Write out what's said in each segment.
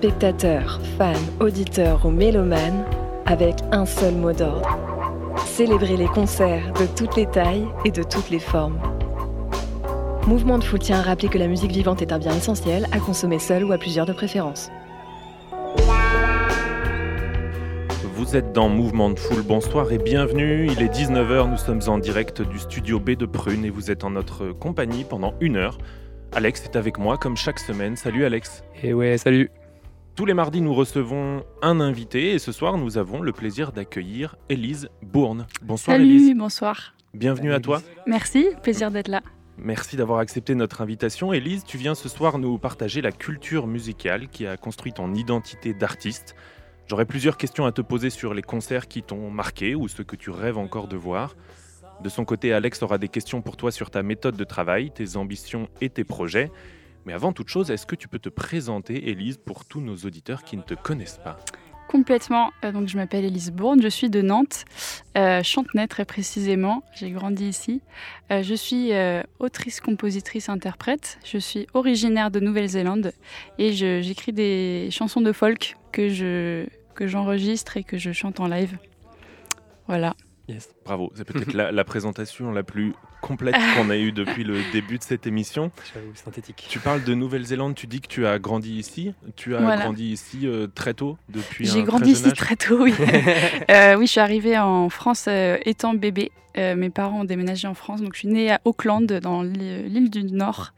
spectateurs, fans, auditeurs ou mélomanes avec un seul mot d'ordre. Célébrer les concerts de toutes les tailles et de toutes les formes. Mouvement de Foule tient à rappeler que la musique vivante est un bien essentiel à consommer seul ou à plusieurs de préférence. Vous êtes dans Mouvement de Foule, bonsoir et bienvenue. Il est 19h, nous sommes en direct du studio B de Prune et vous êtes en notre compagnie pendant une heure. Alex est avec moi comme chaque semaine. Salut Alex. Et ouais, salut. Tous les mardis, nous recevons un invité et ce soir, nous avons le plaisir d'accueillir Élise Bourne. Bonsoir Salut, Élise. bonsoir. Bienvenue à toi. Merci, plaisir d'être là. Merci d'avoir accepté notre invitation. Élise, tu viens ce soir nous partager la culture musicale qui a construit ton identité d'artiste. J'aurais plusieurs questions à te poser sur les concerts qui t'ont marqué ou ceux que tu rêves encore de voir. De son côté, Alex aura des questions pour toi sur ta méthode de travail, tes ambitions et tes projets. Mais avant toute chose, est-ce que tu peux te présenter, Élise, pour tous nos auditeurs qui ne te connaissent pas? Complètement. Euh, donc, je m'appelle Elise Bourne, je suis de Nantes, euh, Chantenay très précisément. J'ai grandi ici. Euh, je suis euh, autrice, compositrice, interprète. Je suis originaire de Nouvelle-Zélande et j'écris des chansons de folk que je que j'enregistre et que je chante en live. Voilà. Yes. Bravo, c'est peut-être la, la présentation la plus complète qu'on a eue depuis le début de cette émission. J'avoue, synthétique. Tu parles de Nouvelle-Zélande, tu dis que tu as grandi ici. Tu as Voilà. grandi ici euh, très tôt, depuis J'ai un grandi très ici très tôt, oui. Euh, oui, je suis arrivée en France euh, étant bébé. Euh, mes parents ont déménagé en France, donc je suis née à Auckland, dans l'île du Nord.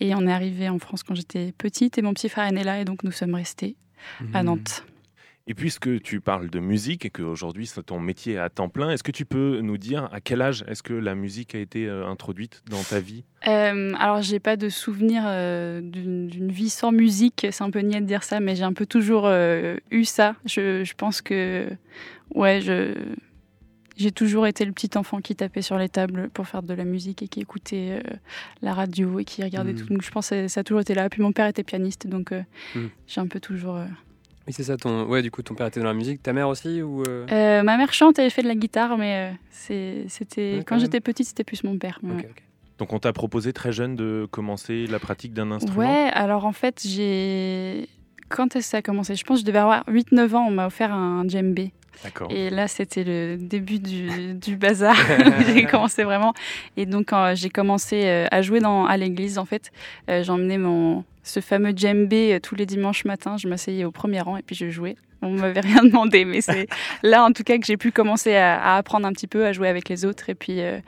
Et on est arrivé en France quand j'étais petite, et mon petit frère est né là, et donc nous sommes restés à Mhm. Nantes. Et puisque tu parles de musique et qu'aujourd'hui c'est ton métier à temps plein, est-ce que tu peux nous dire à quel âge est-ce que la musique a été euh, introduite dans ta vie? Euh, alors, j'ai pas de souvenir euh, d'une vie sans musique. C'est un peu niais de dire ça, mais j'ai un peu toujours euh, eu ça. Je, je pense que, ouais, je j'ai toujours été le petit enfant qui tapait sur les tables pour faire de la musique et qui écoutait euh, la radio et qui regardait Mhm. tout. Donc, je pense que ça a toujours été là. Puis mon père était pianiste, donc euh, Mhm. j'ai un peu toujours. euh, Oui, c'est ça, ton... Ouais, du coup, ton père était dans la musique. Ta mère aussi ou euh, Euh, ma mère chante, elle fait de la guitare, mais euh, c'était Ouais, quand j'étais petite, c'était plus mon père. mais. Donc on t'a proposé très jeune de commencer la pratique d'un instrument? Ouais, alors en fait, j'ai. Quand est-ce que ça a commencé? Je pense que je devais avoir 8-9 ans, on m'a offert un djembé. Et là, c'était le début du, du bazar. j'ai commencé vraiment. Et donc, quand j'ai commencé euh, à jouer dans, à l'église, en fait, euh, j'emmenais mon, ce fameux djembé euh, tous les dimanches matins. Je m'asseyais au premier rang et puis je jouais. On m'avait rien demandé, mais c'est là, en tout cas, que j'ai pu commencer à, à apprendre un petit peu, à jouer avec les autres et puis euh,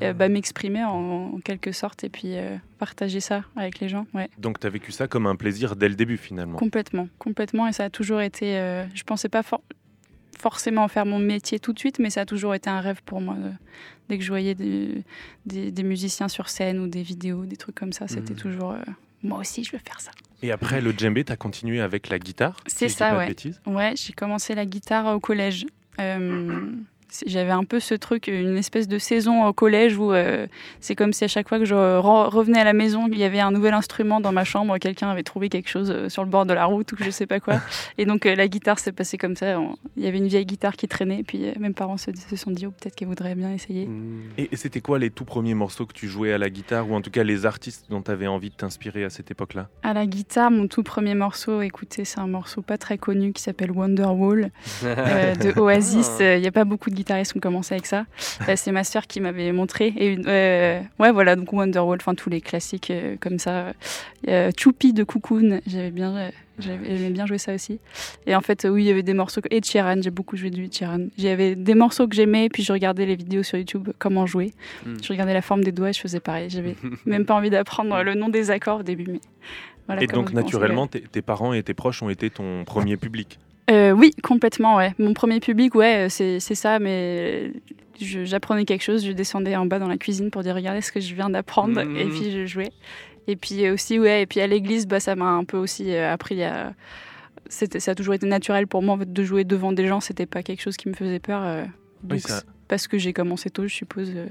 euh, bah, m'exprimer en, en quelque sorte et puis euh, partager ça avec les gens. Ouais. Donc tu as vécu ça comme un plaisir dès le début finalement. Complètement, complètement. Et ça a toujours été. euh, je pensais pas for- forcément faire mon métier tout de suite, mais ça a toujours été un rêve pour moi. euh, dès que je voyais des, des- des musiciens sur scène ou des vidéos, des trucs comme ça, c'était Mhm. toujours. euh, moi aussi, je veux faire ça. Et après le djembé, tu as continué avec la guitare C'est ça, ouais. Ouais, j'ai commencé la guitare au collège. Euh, J'avais un peu ce truc, une espèce de saison au collège où euh, c'est comme si à chaque fois que je re- revenais à la maison, il y avait un nouvel instrument dans ma chambre, quelqu'un avait trouvé quelque chose euh, sur le bord de la route ou que je sais pas quoi. Et donc euh, la guitare s'est passée comme ça. On- Il y avait une vieille guitare qui traînait, puis euh, mes parents se, se sont dit, oh, peut-être qu'elle voudrait bien essayer. Mhm. Et, et c'était quoi les tout premiers morceaux que tu jouais à la guitare ou en tout cas les artistes dont tu avais envie de t'inspirer à cette époque-là? À la guitare, mon tout premier morceau, écoutez, c'est un morceau pas très connu qui s'appelle Wonderwall. euh, de Oasis. Il n'y a pas beaucoup de guitaristes qui ont commencé avec ça. Euh, c'est ma sœur qui m'avait montré. Et une, euh, ouais, voilà, donc Wonderwall, enfin tous les classiques euh, comme ça. Choupi de Cocoon, j'avais bien, euh, j'aimais bien jouer ça aussi. Et en fait, oui, il y avait des morceaux. Et Sheeran, j'ai beaucoup joué du Sheeran. J'avais des morceaux que j'aimais, puis je regardais les vidéos sur YouTube, comment jouer. Mm. Je regardais la forme des doigts et je faisais pareil. J'avais même pas envie d'apprendre le nom des accords au début, mais. Voilà Et donc naturellement, tes, tes parents et tes proches ont été ton premier public. Euh, oui, complètement, ouais. Mon premier public, ouais, euh, c'est c'est ça, mais j'apprenais quelque chose, je descendais en bas dans la cuisine pour dire regardez ce que je viens d'apprendre, Mhm. et puis je jouais. Et puis aussi, ouais, et puis à l'église, bah, ça m'a un peu aussi euh, appris à, c'était, ça a toujours été naturel pour moi en fait, de jouer devant des gens. C'était pas quelque chose qui me faisait peur. euh, Oui, ça- c'est parce que j'ai commencé tôt, je suppose. euh,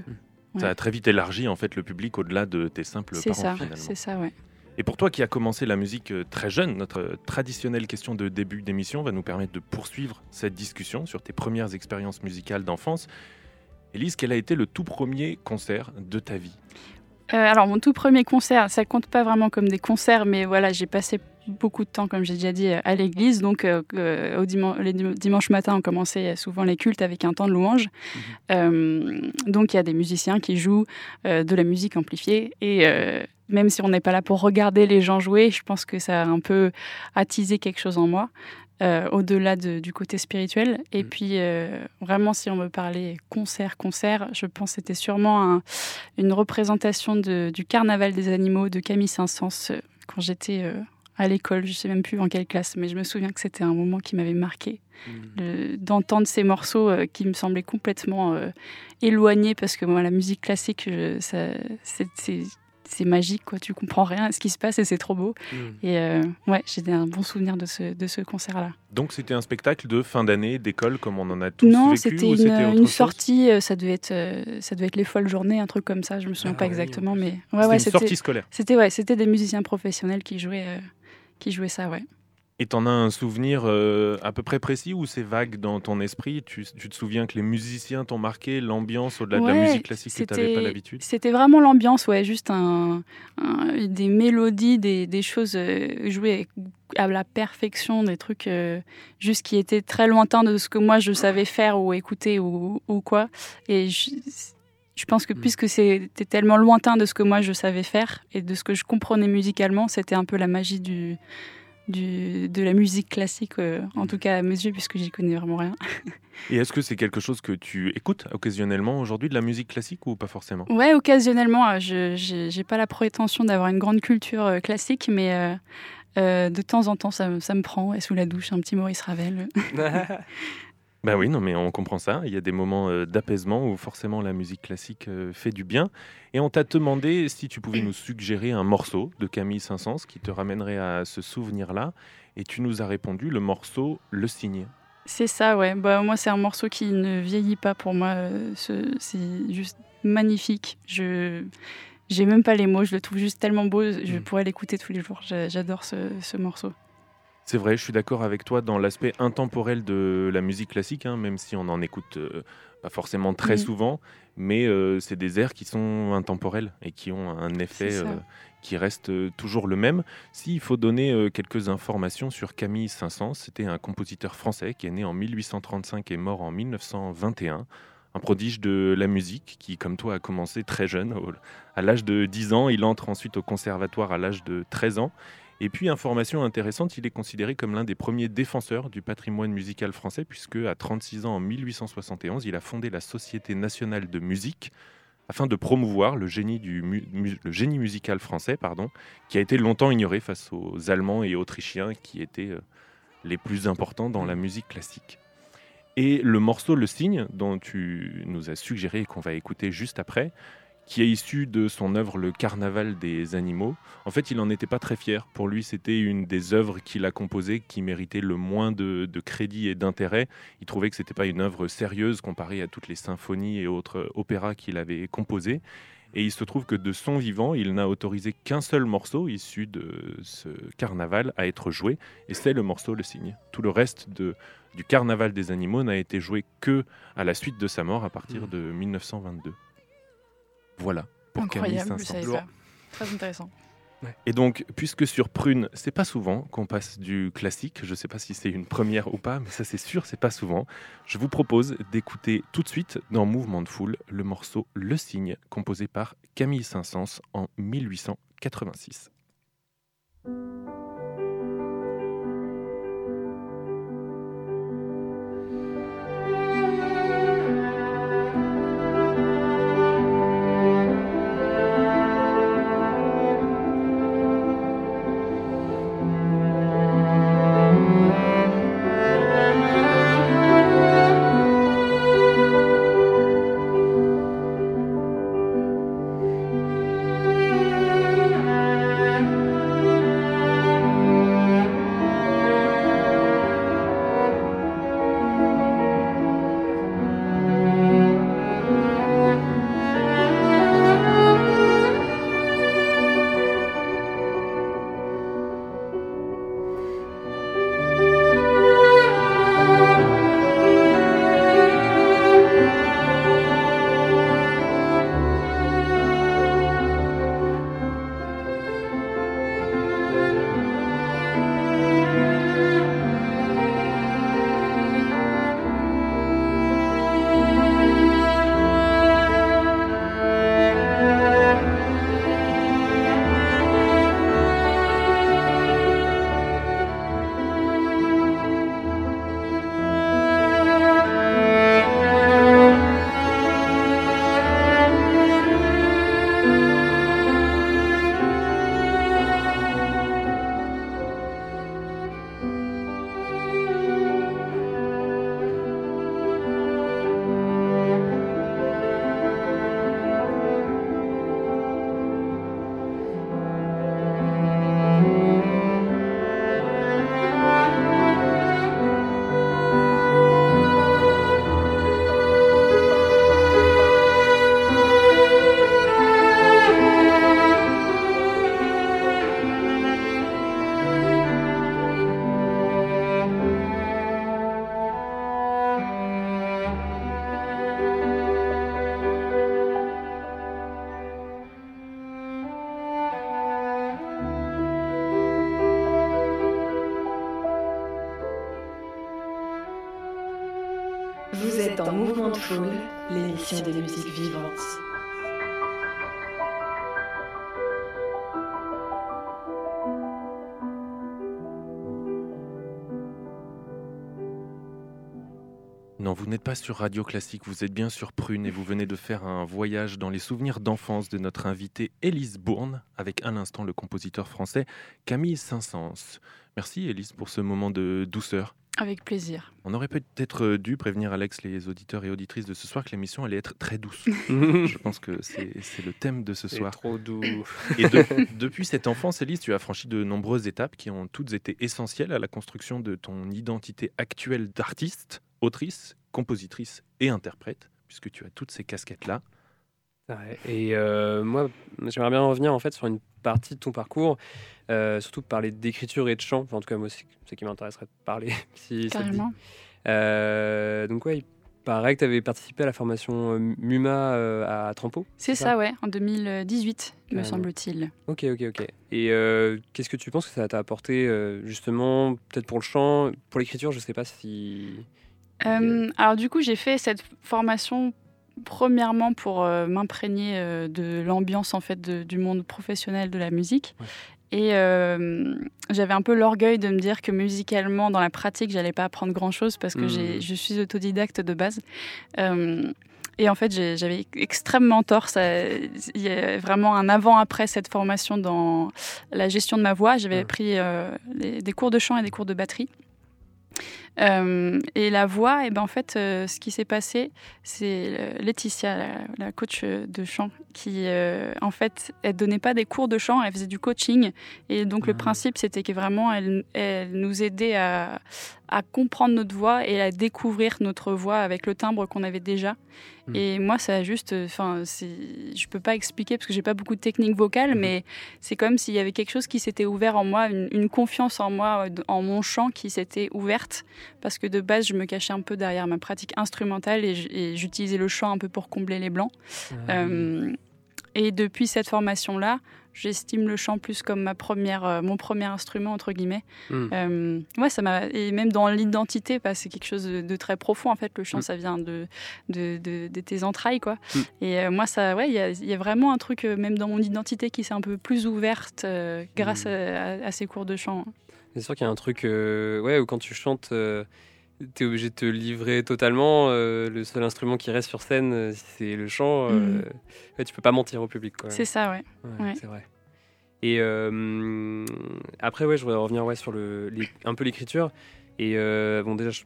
Ça a très vite élargi en fait le public au-delà de tes simples c'est parents ça, finalement. c'est ça, ouais. Et pour toi qui as commencé la musique euh, très jeune, notre euh, traditionnelle question de début d'émission va nous permettre de poursuivre cette discussion sur tes premières expériences musicales d'enfance. Élise, quel a été le tout premier concert de ta vie? Euh, alors, mon tout premier concert, ça compte pas vraiment comme des concerts, mais voilà, j'ai passé beaucoup de temps, comme j'ai déjà dit, à l'église. Donc, euh, euh, au diman- les dim- dimanches matins, on commençait souvent les cultes avec un temps de louange. Euh, donc, il y a des musiciens qui jouent euh, de la musique amplifiée. Et euh, même si on n'est pas là pour regarder les gens jouer, je pense que ça a un peu attisé quelque chose en moi. euh, au-delà de- du côté spirituel. Et Mhm. puis, euh, vraiment, si on me parlait concert, concert, je pense que c'était sûrement un, une représentation de- du carnaval des animaux de Camille Saint-Saëns euh, quand j'étais à l'école. Je sais même plus en quelle classe, mais je me souviens que c'était un moment qui m'avait marqué. Le- D'entendre ces morceaux euh, qui me semblaient complètement euh, éloignés parce que moi, la musique classique, je- ça- c'est- c'est c'est magique, quoi. Tu comprends rien à ce qui se passe et c'est trop beau. Mm. Et euh, ouais, j'ai un bon souvenir de ce, de ce concert-là. Donc c'était un spectacle de fin d'année d'école comme on en a tous Non, vécu c'était une, c'était une sortie, euh, ça devait être, euh, ça devait être les folles journées, un truc comme ça. Je me souviens Ah pas oui, exactement, mais ouais, C'était ouais, une sortie scolaire. c'était ouais, c'était des musiciens professionnels qui jouaient, euh, qui jouaient ça, ouais. Et t'en as un souvenir euh, à peu près précis ou c'est vague dans ton esprit? Tu, tu te souviens que les musiciens t'ont marqué, l'ambiance au-delà de la musique classique que tu n'avais pas l'habitude? C'était vraiment l'ambiance, ouais, juste un, un- des mélodies, des, des choses euh, jouées à la perfection, des trucs euh, juste qui étaient très lointains de ce que moi je savais faire ou écouter ou, ou quoi. Et je, je pense que Mm. puisque c'était tellement lointain de ce que moi je savais faire et de ce que je comprenais musicalement, c'était un peu la magie du, du, de la musique classique, euh, en tout cas à mes yeux, puisque j'y connais vraiment rien. Et est-ce que c'est quelque chose que tu écoutes occasionnellement aujourd'hui, de la musique classique ou pas forcément? Ouais, occasionnellement, euh, je j'ai j'ai pas la prétention d'avoir une grande culture euh, classique, mais euh, euh, de temps en temps, ça, me- ça me prend. Et sous la douche, un petit Maurice Ravel. Ben oui, non, mais on comprend ça. Il y a des moments euh, d'apaisement où forcément la musique classique euh, fait du bien. Et on t'a demandé si tu pouvais nous suggérer un morceau de Camille Saint-Saëns qui te ramènerait à ce souvenir-là. Et tu nous as répondu le morceau Le Cygne. C'est ça, ouais. Bah, moi, c'est un morceau qui ne vieillit pas pour moi. euh, ce- C'est juste magnifique. Je j'ai même pas les mots. Je le trouve juste tellement beau. Je Mm. pourrais l'écouter tous les jours. J'a- J'adore ce, ce morceau. C'est vrai, je suis d'accord avec toi dans l'aspect intemporel de la musique classique, hein, même si on en écoute euh, pas forcément très Mhm. souvent, mais euh, c'est des airs qui sont intemporels et qui ont un effet euh, qui reste toujours le même. S'il faut donner quelques informations sur Camille Saint-Saëns, c'était un compositeur français qui est né en 1835 et mort en 1921. Un prodige de la musique qui, comme toi, a commencé très jeune. À l'âge de 10 ans, il entre ensuite au conservatoire à l'âge de 13 ans. Et puis, information intéressante, il est considéré comme l'un des premiers défenseurs du patrimoine musical français, puisque à 36 ans, en 1871, il a fondé la Société nationale de musique afin de promouvoir le génie, musical français, pardon, qui a été longtemps ignoré face aux Allemands et Autrichiens, qui étaient euh, les plus importants dans la musique classique. Et le morceau Le Cygne, dont tu nous as suggéré et qu'on va écouter juste après, qui est issu de son œuvre Le Carnaval des animaux, en fait, il n'en était pas très fier. Pour lui, c'était une des œuvres qu'il a composées qui méritait le moins de, de crédit et d'intérêt. Il trouvait que c'était pas une œuvre sérieuse comparée à toutes les symphonies et autres opéras qu'il avait composés. Et il se trouve que de son vivant, il n'a autorisé qu'un seul morceau issu de ce carnaval à être joué, et c'est le morceau Le Cygne. Tout le reste de, du carnaval des animaux n'a été joué que à la suite de sa mort à partir Mhm. de 1922. Voilà pour Camille Incroyable, je Saint-Saëns. Très intéressant. Et donc, puisque sur Prune, c'est pas souvent qu'on passe du classique, je sais pas si c'est une première ou pas, mais ça c'est sûr, c'est pas souvent. Je vous propose d'écouter tout de suite dans Mouvement de Foule le morceau Le Cygne, composé par Camille Saint-Saëns en 1886. Vous n'êtes pas sur Radio Classique, vous êtes bien sur Prune et vous venez de faire un voyage dans les souvenirs d'enfance de notre invité Élise Bourne, avec à l'instant le compositeur français Camille Saint-Saëns. Merci Élise pour ce moment de douceur. Avec plaisir. On aurait peut-être dû prévenir Alex, les auditeurs et auditrices de ce soir, que l'émission allait être très douce. Je pense que c'est le thème de ce C'est soir. trop doux. Et de- depuis cette enfance, Élise, tu as franchi de nombreuses étapes qui ont toutes été essentielles à la construction de ton identité actuelle d'artiste, autrice, compositrice et interprète, puisque tu as toutes ces casquettes-là. Et euh, moi, j'aimerais bien revenir en fait sur une partie de ton parcours, euh, surtout parler d'écriture et de chant. Enfin, en tout cas, moi, c'est ce qui m'intéresserait de parler. si ça te dit. Carrément. Euh, donc, ouais, il paraît que tu avais participé à la formation MUMA euh, à Trampo. C'est ça ouais, en 2018, me semble-t-il. Ok, ok, ok. Et euh, qu'est-ce que tu penses que ça t'a apporté, euh, justement, peut-être pour le chant, pour l'écriture, je sais pas si. Euh, alors du coup, j'ai fait cette formation premièrement pour euh, m'imprégner euh, de l'ambiance en fait de- du monde professionnel de la musique. Ouais. Et j'avais un peu l'orgueil de me dire que musicalement, dans la pratique, j'allais pas apprendre grand chose parce que j'ai- je suis autodidacte de base. Et en fait, j'avais extrêmement tort. Ça- Il y a vraiment un avant-après cette formation dans la gestion de ma voix. J'avais pris euh, les- des cours de chant et des cours de batterie. Euh, et la voix, et ben en fait, euh, ce qui s'est passé, c'est euh, Laetitia, la, la coach de chant, qui euh, en fait, elle donnait pas des cours de chant, elle faisait du coaching. Et donc le Ah. principe, c'était que vraiment, elle, elle nous aidait à, à comprendre notre voix et à découvrir notre voix avec le timbre qu'on avait déjà. Mm. Et moi, ça a juste, enfin, je peux pas expliquer parce que j'ai pas beaucoup de technique vocale, Mhm. mais c'est comme s'il y avait quelque chose qui s'était ouvert en moi, une, une confiance en moi, en mon chant qui s'était ouverte parce que de base, je me cachais un peu derrière ma pratique instrumentale et j'utilisais le chant un peu pour combler les blancs. Euh, et depuis cette formation-là, j'estime le chant plus comme ma première, euh, mon premier instrument entre guillemets. Mm. Euh, ouais, ça m'a et même dans l'identité, parce que c'est quelque chose de, de très profond en fait. Le chant, Mm. ça vient de de, de- de tes entrailles quoi. Mm. Et euh, moi, ça, ouais, il y a, il y a vraiment un truc même dans mon identité qui s'est un peu plus ouverte grâce Mm. à, à- à ces cours de chant. C'est sûr qu'il y a un truc, euh, ouais, où quand tu chantes, euh, t'es obligé de te livrer totalement. euh, le seul instrument qui reste sur scène, euh, c'est le chant. Mhm. ouais, tu peux pas mentir au public. C'est ça, ouais. Ouais. C'est vrai. Et après, ouais, je voudrais revenir ouais, sur le, les- un peu l'écriture. Et euh, bon, déjà, je,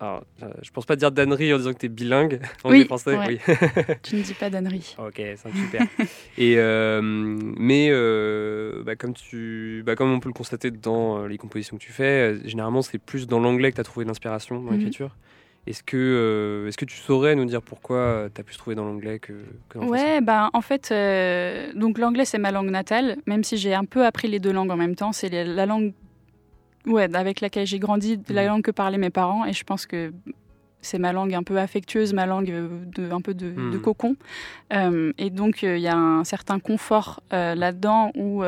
alors, euh, je pense pas dire d'ânerie en disant que tu es bilingue en Oui, français. ouais. Oui. Tu ne dis pas d'ânerie. ok, c'est super. Et euh, mais euh, bah, comme tu, bah, comme on peut le constater dans les compositions que tu fais, euh, généralement c'est plus dans l'anglais que tu as trouvé l'inspiration dans Mhm. l'écriture. Est-ce que, est-ce que tu saurais nous dire pourquoi tu as pu se trouver dans l'anglais que, que dans Ouais, ben en fait, donc l'anglais c'est ma langue natale, même si j'ai un peu appris les deux langues en même temps. C'est la langue, ouais, avec laquelle j'ai grandi, la Mhm. langue que parlaient mes parents, et je pense que c'est ma langue un peu affectueuse, ma langue euh, de, un peu de, de Mhm. cocon. Euh, et donc euh, il y a un certain confort euh, là-dedans où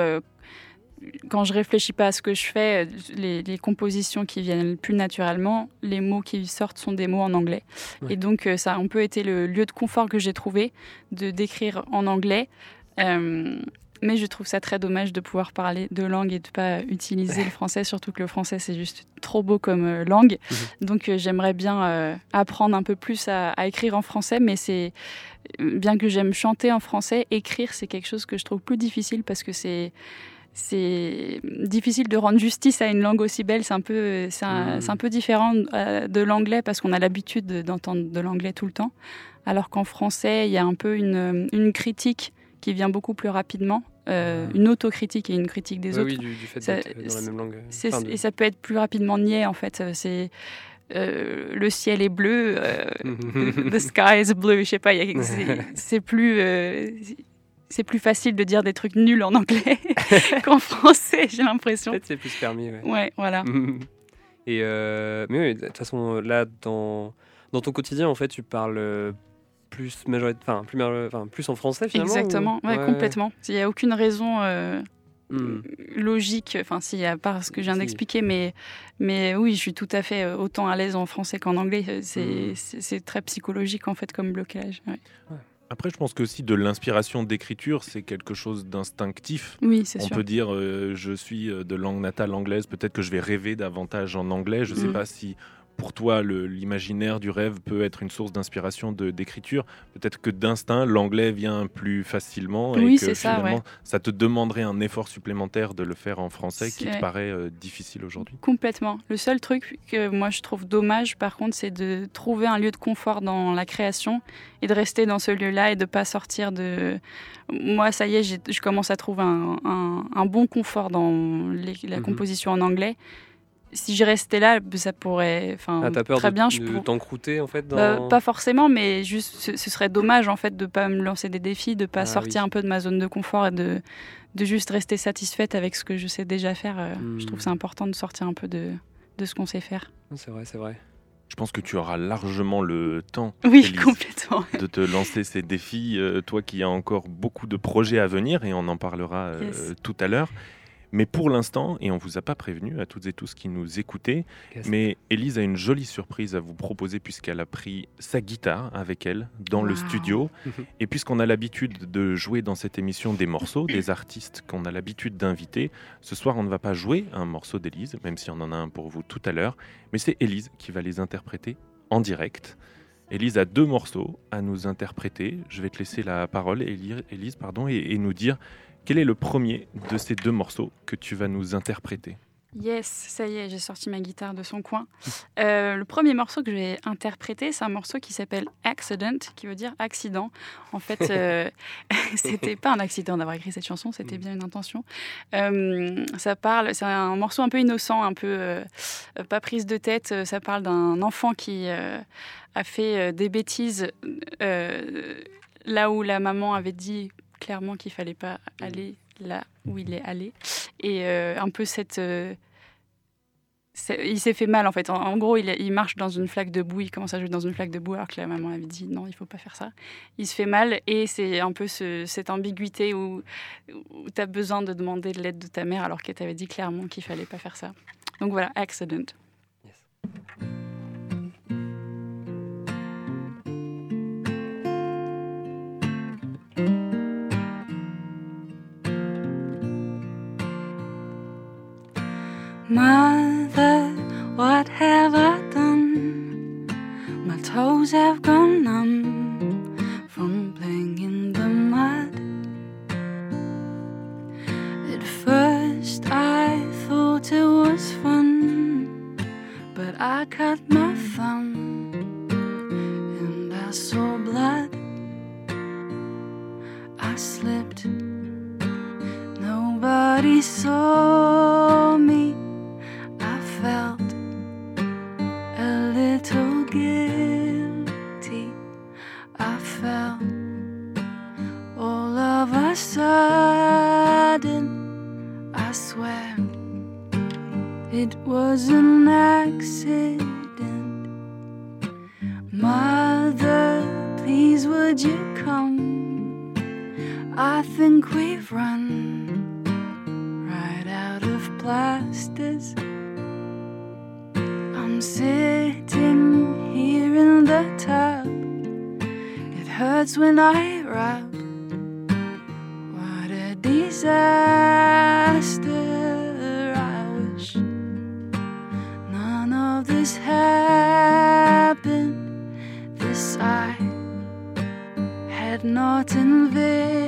quand je réfléchis pas à ce que je fais, les, les compositions qui viennent plus naturellement, les mots qui sortent sont des mots en anglais. Ouais. Et donc ça a un peu été le lieu de confort que j'ai trouvé de d'écrire en anglais. Mais je trouve ça très dommage de pouvoir parler deux langues et de pas utiliser le français, surtout que le français c'est juste trop beau comme euh, langue. Donc euh, j'aimerais bien euh, apprendre un peu plus à, à écrire en français, mais c'est bien que j'aime chanter en français, écrire c'est quelque chose que je trouve plus difficile parce que c'est c'est difficile de rendre justice à une langue aussi belle. C'est un peu, c'est un, Mhm. c'est un peu différent de l'anglais parce qu'on a l'habitude de- d'entendre de l'anglais tout le temps. Alors qu'en français, il y a un peu une, une critique qui vient beaucoup plus rapidement, euh, une autocritique et une critique des autres. oui, du, du fait Ça- d'être dans la même langue. Enfin, de- Et ça peut être plus rapidement niais en fait. Euh, C'est euh, le ciel est bleu, euh, the sky is blue. Je sais pas. il y a- c'est- plus. euh, c'est plus facile de dire des trucs nuls en anglais qu'en français, j'ai l'impression. Peut-être c'est plus permis. Ouais. Ouais, voilà. Et euh, mais oui, de toute façon, là, dans, dans ton quotidien, en fait, tu parles euh, plus, enfin, plus, major- enfin, plus en français finalement Exactement, ou- ouais, complètement. Il n'y a aucune raison euh, Hmm. logique, enfin si, à part ce que je viens Si. d'expliquer, mais, mais oui, je suis tout à fait euh, autant à l'aise en français qu'en anglais. Euh, C'est Mm. très psychologique en fait comme blocage. ouais. Après, je pense que aussi de l'inspiration d'écriture, c'est quelque chose d'instinctif. Oui, c'est On sûr. peut dire, euh, je suis de langue natale anglaise, peut-être que je vais rêver davantage en anglais. Je ne sais Mm. pas si pour toi, l'imaginaire du rêve peut être une source d'inspiration d'écriture. Peut-être que d'instinct, l'anglais vient plus facilement et Oui, que c'est ça, finalement, ouais. ça te demanderait un effort supplémentaire de le faire en français qui te paraît euh, difficile aujourd'hui. Complètement. Le seul truc que moi je trouve dommage, par contre, c'est de trouver un lieu de confort dans la création et de rester dans ce lieu-là et de pas sortir de. Moi, ça y est, je commence à trouver un, un- un bon confort dans les- la Mhm. composition en anglais. Si je restais là, ça pourrait. Enfin, Ah, t'as peur très de, bien, je de pour- t'encrouter en fait dans... Bah, pas forcément, mais juste, ce, ce serait dommage en fait de pas me lancer des défis, de pas Ah, sortir oui. un peu de ma zone de confort et de, de juste rester satisfaite avec ce que je sais déjà faire. Euh, Je trouve Hmm. que c'est important de sortir un peu de, de ce qu'on sait faire. C'est vrai, c'est vrai. Je pense que tu auras largement le temps Oui, Élise, complètement. de te lancer ces défis, euh, toi qui as encore beaucoup de projets à venir, et on en parlera euh, Yes. tout à l'heure. Mais pour l'instant, et on vous a pas prévenu à toutes et tous qui nous écoutez, mais Élise a une jolie surprise à vous proposer puisqu'elle a pris sa guitare avec elle dans le studio. Et puisqu'on a l'habitude de jouer dans cette émission des morceaux, des artistes qu'on a l'habitude d'inviter, ce soir on ne va pas jouer un morceau d'Élise, même si on en a un pour vous tout à l'heure, mais c'est Élise qui va les interpréter en direct. Élise a deux morceaux à nous interpréter. Je vais te laisser la parole, Éli- Élise, pardon, et, et nous dire quel est le premier de ces deux morceaux que tu vas nous interpréter? Yes, ça y est, j'ai sorti ma guitare de son coin. Euh, le premier morceau que je vais interpréter, c'est un morceau qui s'appelle Accident, qui veut dire accident. En fait, euh, c'était pas un accident d'avoir écrit cette chanson, c'était bien une intention. Euh, ça parle, c'est un morceau un peu innocent, un peu euh, pas prise de tête. Ça parle d'un enfant qui a fait des bêtises là où la maman avait dit clairement qu'il fallait pas aller là où il est allé et euh, un peu cette euh, il s'est fait mal en fait. En, en gros, il, il marche dans une flaque de boue, il commence à jouer dans une flaque de boue alors que la maman avait dit non, il faut pas faire ça. Il se fait mal et c'est un peu ce- cette ambiguïté où, où tu as besoin de demander de l'aide de ta mère alors qu'elle t'avait dit clairement qu'il fallait pas faire ça. Donc voilà, accident. Mother, what have I done? My toes have gone numb from playing in the mud. At first, I thought it was fun, but I cut my thumb and I saw blood. I slipped, nobody saw it was an accident. Mother, please would you come? I think we've run right out of plasters. I'm sitting here in the tub. It hurts when I rub. What a disaster! but not in vain.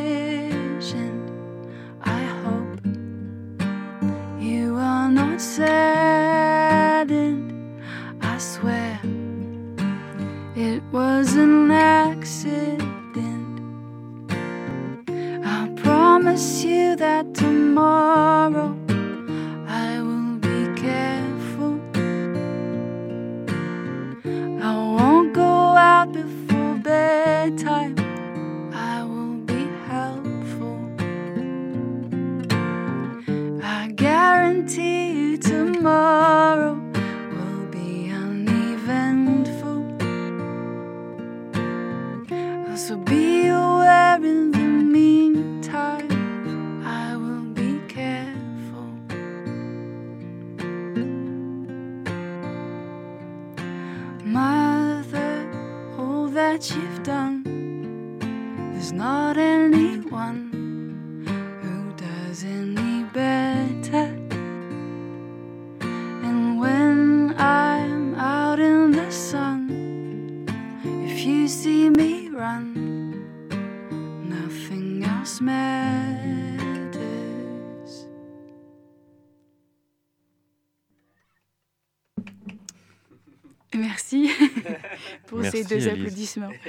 Deux applaudissements.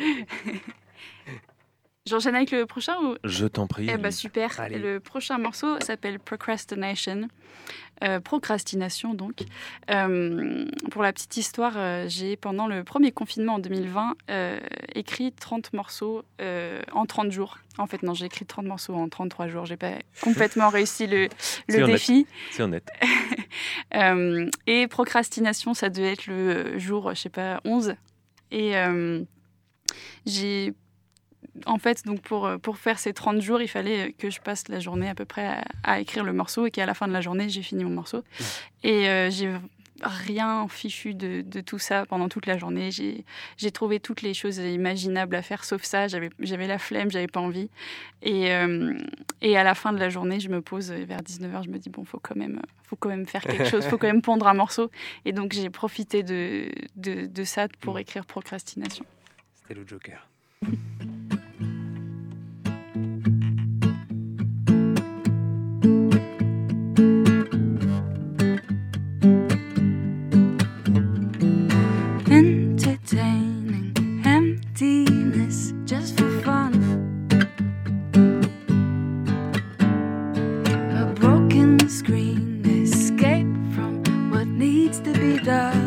J'enchaîne avec le prochain ou? Je t'en prie. Eh ben super. Allez. Le prochain morceau s'appelle Procrastination. Euh, procrastination donc. Euh, pour la petite histoire, euh, j'ai pendant le premier confinement en 2020 euh, écrit 30 morceaux euh, en 30 jours. En fait non, j'ai écrit 30 morceaux en 33 jours. J'ai pas complètement réussi le, le défi. C'est honnête. Euh, et procrastination, ça devait être le jour, je sais pas, 11. Et euh, j'ai. En fait, donc pour, pour faire ces 30 jours, il fallait que je passe la journée à peu près à, à écrire le morceau et qu'à la fin de la journée, j'ai fini mon morceau. Et euh, j'ai rien fichu de, de tout ça pendant toute la journée. J'ai trouvé toutes les choses imaginables à faire sauf ça. J'avais j'avais la flemme, j'avais pas envie. Et, euh, et à la fin de la journée, je me pose vers 19h, je me dis, bon, faut quand même, faut quand même faire quelque chose, faut quand même pondre un morceau. Et donc, j'ai profité de, de, de ça pour écrire Procrastination. C'était le Joker. die.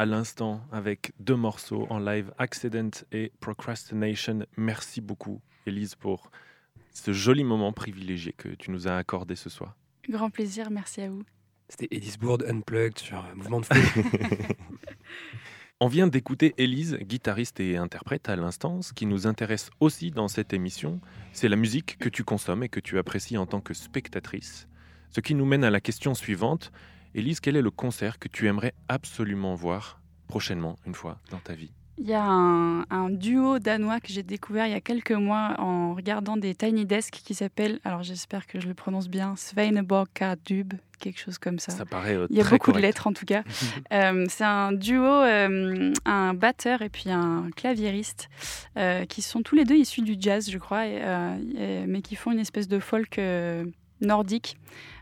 À l'instant avec deux morceaux en live, Accident et Procrastination. Merci beaucoup, Elise, pour ce joli moment privilégié que tu nous as accordé ce soir. Grand plaisir, merci à vous. C'était Elise Bourde Unplugged sur Mouvement de Foule. On vient d'écouter Élise, guitariste et interprète à l'instant. Ce qui nous intéresse aussi dans cette émission, c'est la musique que tu consommes et que tu apprécies en tant que spectatrice. Ce qui nous mène à la question suivante. Élise, quel est le concert que tu aimerais absolument voir prochainement, une fois, dans ta vie? Il y a un, un duo danois que j'ai découvert il y a quelques mois en regardant des Tiny Desk qui s'appelle, alors j'espère que je le prononce bien, Sveineborg Dub, quelque chose comme ça. Ça paraît euh, Il y a beaucoup de lettres en tout cas. Euh, c'est un duo, euh, un batteur et puis un claviériste, qui sont tous les deux issus du jazz, je crois, et, et- mais qui font une espèce de folk nordique,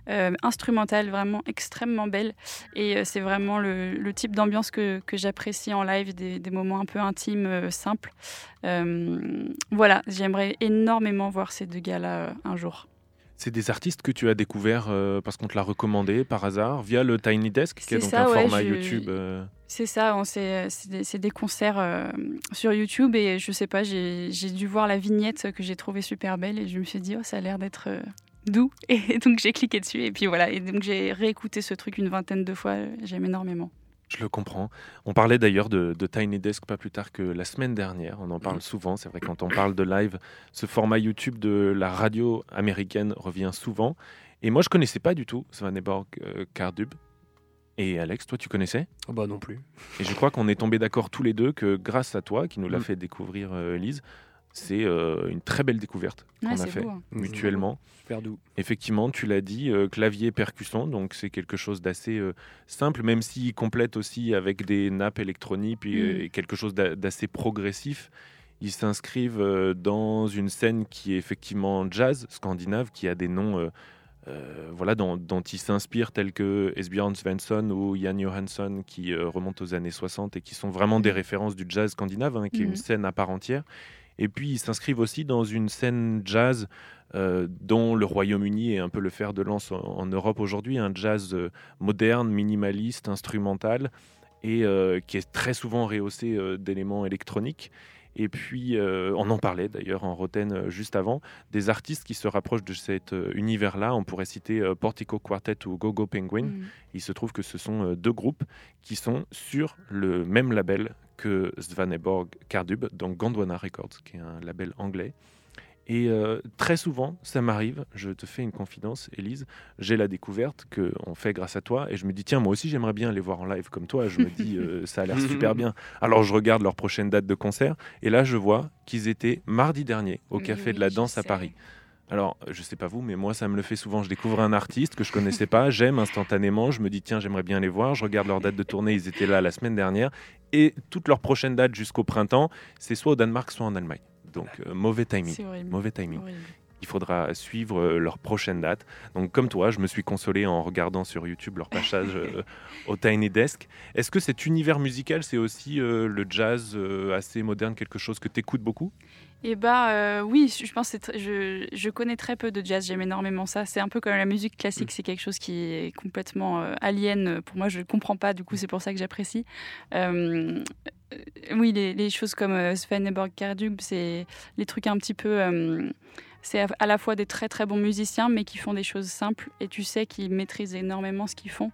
euh, instrumentale, vraiment extrêmement belle. Et euh, c'est vraiment le, le type d'ambiance que, que j'apprécie en live, des, des moments un peu intimes, euh, simples. Euh, voilà, j'aimerais énormément voir ces deux gars-là un jour. C'est des artistes que tu as découverts parce qu'on te l'a recommandé par hasard via le Tiny Desk, qui est C'est donc ça, un ouais, format je- YouTube. C'est ça, c'est des, concerts euh, sur YouTube et je sais pas, j'ai j'ai dû voir la vignette que j'ai trouvée super belle et je me suis dit, oh, ça a l'air d'être euh, doux. Et donc j'ai cliqué dessus et puis voilà. Et donc j'ai réécouté ce truc une vingtaine de fois, j'aime énormément. Je le comprends. On parlait d'ailleurs de, de Tiny Desk pas plus tard que la semaine dernière. On en parle souvent. C'est vrai, quand on parle de live, ce format YouTube de la radio américaine revient souvent. Et moi, je connaissais pas du tout Svaneborg euh, Kardub. Et Alex, toi, tu connaissais? Oh bah non plus. Et je crois qu'on est tombés d'accord tous les deux que grâce à toi, qui nous l'a Mm. fait découvrir, euh, Elise, c'est euh, une très belle découverte qu'on Ouais, a fait beau. hein. mutuellement. Super doux. Effectivement, tu l'as dit, euh, clavier percussion, donc c'est quelque chose d'assez euh, simple, même s'il complète aussi avec des nappes électroniques puis, Mm. et quelque chose d'a- d'assez progressif. Ils s'inscrivent euh, dans une scène qui est effectivement jazz scandinave, qui a des noms euh, euh, voilà, dont, dont ils s'inspirent, tels que Esbjörn Svensson ou Jan Johansson, qui euh, remontent aux années 60 et qui sont vraiment des références du jazz scandinave, hein, qui est une scène à part entière. Et puis ils s'inscrivent aussi dans une scène jazz euh, dont le Royaume-Uni est un peu le fer de lance en, en Europe aujourd'hui, un jazz euh, moderne, minimaliste, instrumental, et euh, qui est très souvent rehaussé d'éléments électroniques. Et puis, on en parlait d'ailleurs en Roten juste avant, des artistes qui se rapprochent de cet univers-là. On pourrait citer Portico Quartet ou Gogo Penguin. Mm. Il se trouve que ce sont deux groupes qui sont sur le même label que Svaneborg Kardub, donc Gondwana Records, qui est un label anglais. Et euh, très souvent, ça m'arrive, je te fais une confidence, Élise, j'ai la découverte qu'on fait grâce à toi, et je me dis, tiens, moi aussi j'aimerais bien les voir en live comme toi, je me dis, euh, ça a l'air super bien. Alors je regarde leur prochaine date de concert, et là je vois qu'ils étaient mardi dernier au Café de la Danse à. Paris. Alors, je sais pas vous, mais moi, ça me le fait souvent. Je découvre un artiste que je connaissais pas, j'aime instantanément. Je me dis, tiens, j'aimerais bien les voir. Je regarde leur date de tournée, ils étaient là la semaine dernière. Et toutes leurs prochaines dates jusqu'au printemps, c'est soit au Danemark, soit en Allemagne. Donc, euh, mauvais timing. Mauvais timing. Horrible. Il faudra suivre euh, leur prochaine date. Donc, comme toi, je me suis consolé en regardant sur YouTube leur passage euh, au Tiny Desk. Est-ce que cet univers musical, c'est aussi euh, le jazz assez moderne, quelque chose que tu écoutes beaucoup? Et bah euh, oui, je pense que je, je connais très peu de jazz, j'aime énormément ça. C'est un peu comme la musique Mm. classique, c'est quelque chose qui est complètement euh, alien pour moi, je ne comprends pas, du coup c'est pour ça que j'apprécie. Euh, oui, les, les choses comme Svaneborg Kardub, c'est les trucs un petit peu... c'est à, à la fois des très très bons musiciens, mais qui font des choses simples, et tu sais qu'ils maîtrisent énormément ce qu'ils font,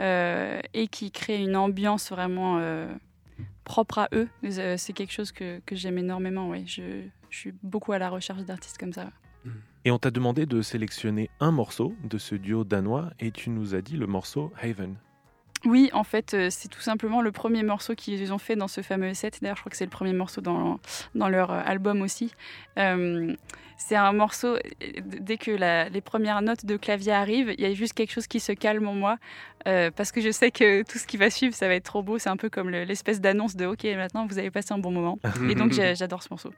euh, et qui créent une ambiance vraiment... euh, propre à eux. Euh, C'est quelque chose que, que j'aime énormément. Ouais. Je, je suis beaucoup à la recherche d'artistes comme ça. Et on t'a demandé de sélectionner un morceau de ce duo danois et tu nous as dit le morceau Haven. Oui, en fait, euh, c'est tout simplement le premier morceau qu'ils ont fait dans ce fameux set. D'ailleurs, je crois que c'est le premier morceau dans, dans leur euh, album aussi. Euh, c'est un morceau, euh, dès que la- les premières notes de clavier arrivent, il y a juste quelque chose qui se calme en moi. euh, parce que je sais que tout ce qui va suivre, ça va être trop beau. C'est un peu comme le- l'espèce d'annonce de OK, maintenant vous avez passé un bon moment. Et donc, j'adore ce morceau.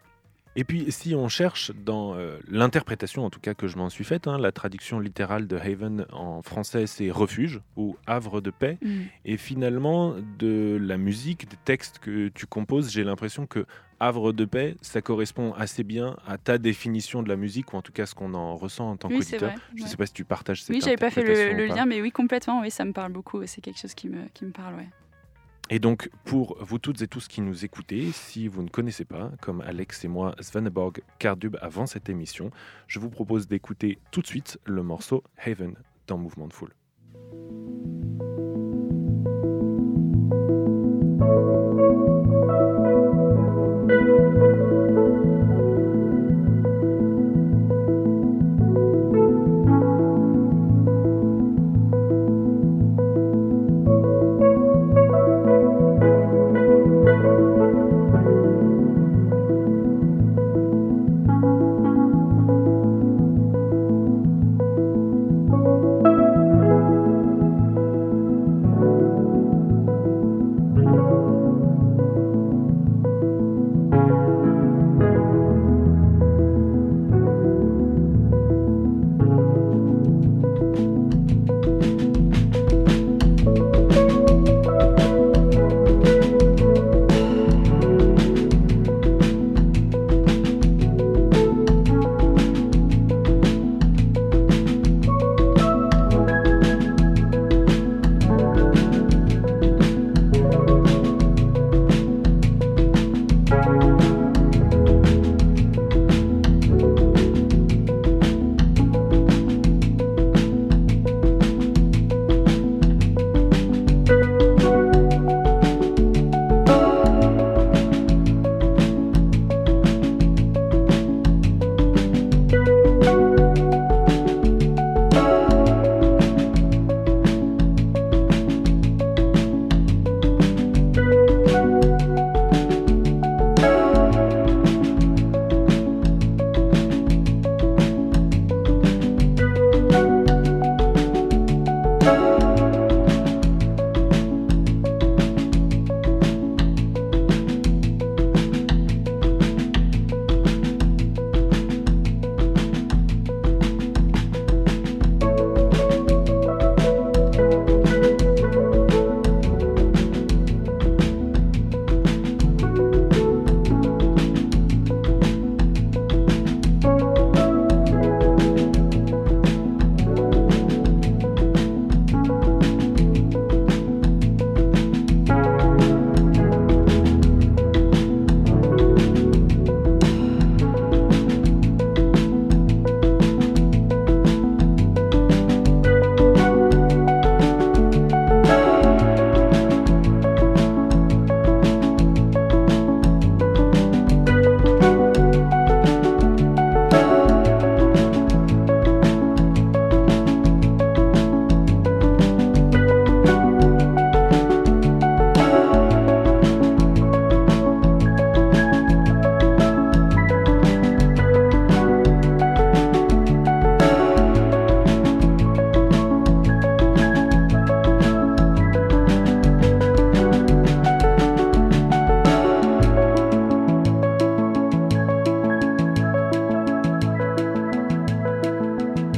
Et puis, si on cherche dans euh, l'interprétation, en tout cas que je m'en suis faite, hein, la traduction littérale de Haven en français, c'est refuge ou havre de paix. Mm. Et finalement, de la musique, des textes que tu composes, j'ai l'impression que havre de paix, ça correspond assez bien à ta définition de la musique, ou en tout cas ce qu'on en ressent en tant Oui, qu'auditeur. vrai. Je ne ouais. sais pas si tu partages cette Oui, j'avais pas fait le, lien, mais oui, complètement. Oui, ça me parle beaucoup. C'est quelque chose qui me, qui me parle, ouais. Et donc, pour vous toutes et tous qui nous écoutez, si vous ne connaissez pas, comme Alex et moi, Svaneborg Kardub avant cette émission, je vous propose d'écouter tout de suite le morceau Haven dans Mouvement de Foule.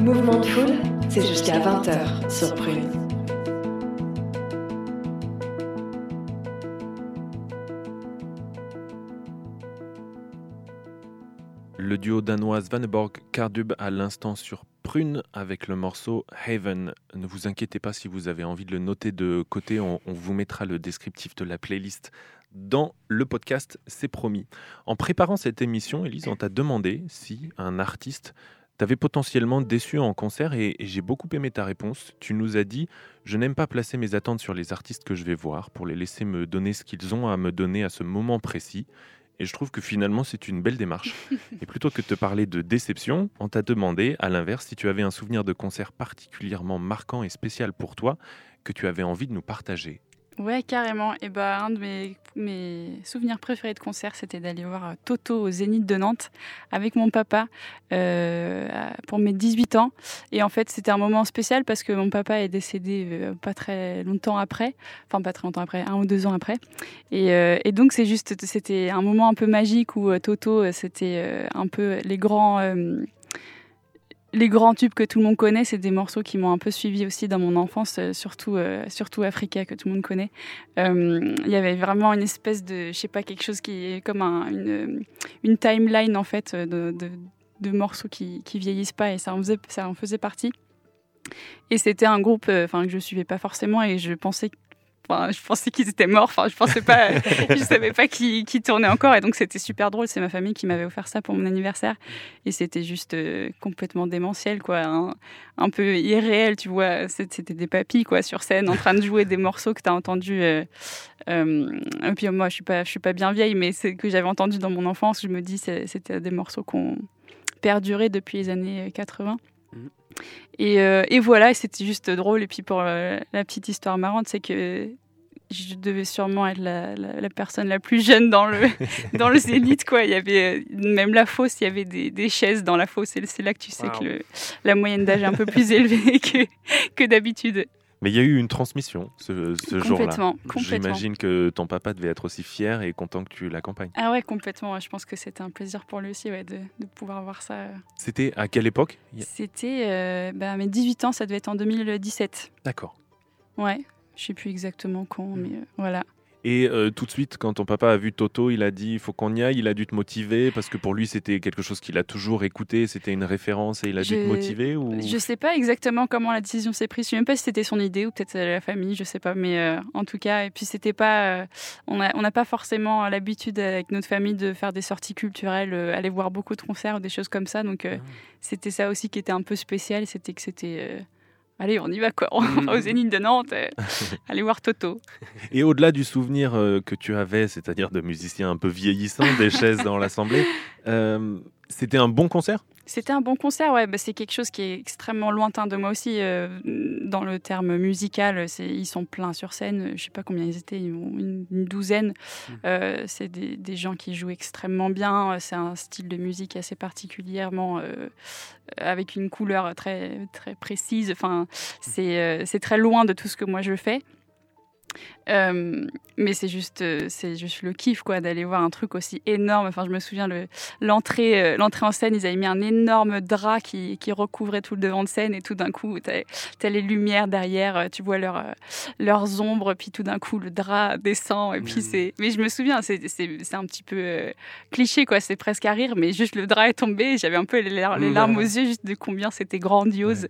Mouvement de foule, c'est jusqu'à 20h sur Prune. Le duo danois Svaneborg Kardub à l'instant sur Prune avec le morceau Haven. Ne vous inquiétez pas si vous avez envie de le noter de côté, on, on vous mettra le descriptif de la playlist dans le podcast, c'est promis. En préparant cette émission, Elise, on t'a demandé si un artiste t'avait potentiellement déçu en concert et, et j'ai beaucoup aimé ta réponse. Tu nous as dit Je n'aime pas placer mes attentes sur les artistes que je vais voir pour les laisser me donner ce qu'ils ont à me donner à ce moment précis. Et je trouve que finalement, c'est une belle démarche. Et plutôt que de te parler de déception, on t'a demandé, à l'inverse, si tu avais un souvenir de concert particulièrement marquant et spécial pour toi, que tu avais envie de nous partager. Ouais, carrément. Et bah, un de mes, mes souvenirs préférés de concert, c'était d'aller voir euh, Toto au Zénith de Nantes avec mon papa euh, pour mes 18 ans. Et en fait, c'était un moment spécial parce que mon papa est décédé euh, pas très longtemps après, enfin pas très longtemps après, un ou deux ans après. Et, donc, c'est juste, c'était un moment un peu magique où Toto, c'était un peu les grands. Les grands tubes que tout le monde connaît, c'est des morceaux qui m'ont un peu suivi aussi dans mon enfance, euh, surtout, euh, surtout Africa que tout le monde connaît. Euh, Il y avait vraiment une espèce de, je sais pas, quelque chose qui est comme un- une, timeline en fait de, morceaux qui, vieillissent pas et ça en faisait, ça en faisait partie. Et c'était un groupe, que je suivais pas forcément et je pensais Enfin, je pensais qu'ils étaient morts. Enfin, je pensais pas, je savais pas qui, qui tournait encore. Et donc, c'était super drôle. C'est ma famille qui m'avait offert ça pour mon anniversaire. Et c'était juste euh, complètement démentiel, quoi. Un, un peu irréel, tu vois. C'était des papis, quoi, sur scène, en train de jouer des morceaux que tu as entendus. euh, euh, et puis, moi, je suis pas, je suis pas bien vieille, mais c'est que j'avais entendu dans mon enfance. Je me dis, c'est- c'était des morceaux qu'on perduré depuis les années 80. Et, euh, et voilà, c'était juste drôle. Et puis pour euh, la petite histoire marrante, c'est que je devais sûrement être la, la- la personne la plus jeune dans le, dans le zénith. Quoi. Il y avait, euh, même la fosse, il y avait des, des chaises dans la fosse. Et c'est là que tu sais Wow. que le- la moyenne d'âge est un peu plus élevée que, que d'habitude. Mais il y a eu une transmission ce, ce jour-là. J'imagine que ton papa devait être aussi fier et content que tu l'accompagnes. Ah ouais, complètement. ouais. Je pense que c'était un plaisir pour lui aussi ouais, de, de pouvoir voir ça. C'était à quelle époque? C'était euh, bah, mes 18 ans, ça devait être en 2017. D'accord. Ouais, je sais plus exactement quand, mais euh, voilà. Et euh, tout de suite, quand ton papa a vu Toto, il a dit il faut qu'on y aille. Il a dû te motiver parce que pour lui, c'était quelque chose qu'il a toujours écouté. C'était une référence et il a dû te motiver ou... Je sais pas exactement comment la décision s'est prise. Je sais même pas si c'était son idée ou peut-être la famille, je sais pas. Mais euh, en tout cas, et puis c'était pas. euh, on a- on n'a pas forcément l'habitude avec notre famille de faire des sorties culturelles, euh, aller voir beaucoup de concerts ou des choses comme ça. Donc euh, Ah. c'était ça aussi qui était un peu spécial. C'était que c'était. Allez, on y va quoi. On va au Zénith de Nantes. aller voir Toto. Et au-delà du souvenir euh, que tu avais, c'est-à-dire de musiciens un peu vieillissants, des chaises dans l'assemblée, euh, c'était un bon concert? C'était un bon concert, ouais. Bah, c'est quelque chose qui est extrêmement lointain de moi aussi. euh, dans le terme musical, ils sont pleins sur scène. Je sais pas combien ils étaient, ils ont une, une douzaine. Euh, c'est des, des gens qui jouent extrêmement bien. C'est un style de musique assez particulièrement euh, avec une couleur très très précise. Enfin, c'est euh, c'est très loin de tout ce que moi je fais. Euh, mais c'est juste, euh, c'est juste le kiff quoi d'aller voir un truc aussi énorme. Enfin, je me souviens le l'entrée, euh, l'entrée en scène, ils avaient mis un énorme drap qui, qui recouvrait tout le devant de scène et tout d'un coup, t'as as les lumières derrière, tu vois leur, leurs ombres, puis tout d'un coup le drap descend et puis Mhm. c'est. Mais je me souviens, c'est c'est- c'est un petit peu euh, cliché quoi, c'est presque à rire, mais juste le drap est tombé, et j'avais un peu les, lar- les larmes aux yeux juste de combien c'était grandiose.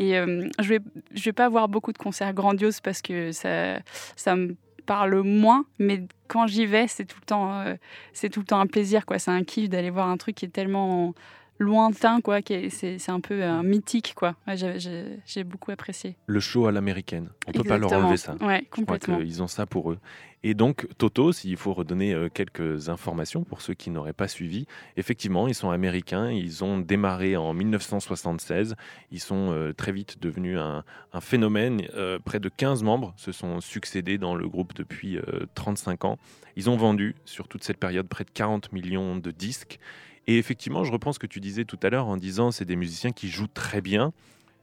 Et euh, je vais je vais pas avoir beaucoup de concerts grandioses parce que ça ça me parle moins, mais quand j'y vais, c'est tout le temps, euh, c'est tout le temps un plaisir, quoi. C'est un kiff d'aller voir un truc qui est tellement lointain, quoi. C'est un peu un mythique, quoi. Ouais, j'ai- beaucoup apprécié. Le show à l'américaine. On peut pas leur enlever ça. Ouais, Je crois complètement. qu'ils ont ça pour eux. Et donc, Toto, s'il faut redonner euh, quelques informations pour ceux qui n'auraient pas suivi, effectivement, ils sont américains. Ils ont démarré en 1976. Ils sont euh, très vite devenus un, un phénomène. Euh, près de 15 membres se sont succédés dans le groupe depuis euh, 35 ans. Ils ont vendu, sur toute cette période, près de 40 millions de disques. Et effectivement, je reprends ce que tu disais tout à l'heure en disant c'est des musiciens qui jouent très bien.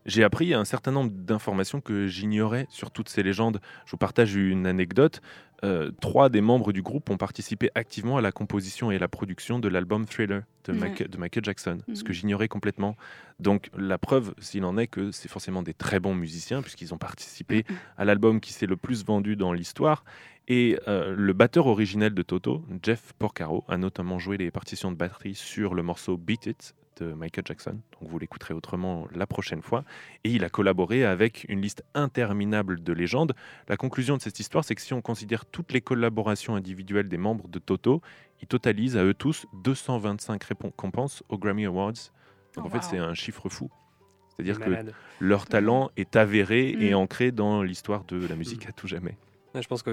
J'ai appris un certain nombre d'informations que j'ignorais sur toutes ces légendes. Je vous partage une anecdote. Euh, trois des membres du groupe ont participé activement à la composition et à la production de l'album Thriller de, Ouais. Michael- de Michael Jackson, ce Mhm. que j'ignorais complètement. Donc la preuve, s'il en est, que c'est forcément des très bons musiciens, puisqu'ils ont participé à l'album qui s'est le plus vendu dans l'histoire. Et euh, le batteur originel de Toto, Jeff Porcaro, a notamment joué les partitions de batterie sur le morceau Beat It de Michael Jackson. Donc vous l'écouterez autrement la prochaine fois. Et il a collaboré avec une liste interminable de légendes. La conclusion de cette histoire, c'est que si on considère toutes les collaborations individuelles des membres de Toto, ils totalisent à eux tous 225 récompenses aux Grammy Awards. Donc en fait, wow. c'est un chiffre fou. C'est-à-dire que leur talent est avéré et Mm. ancré dans l'histoire de la musique à tout jamais. Je pense qu'on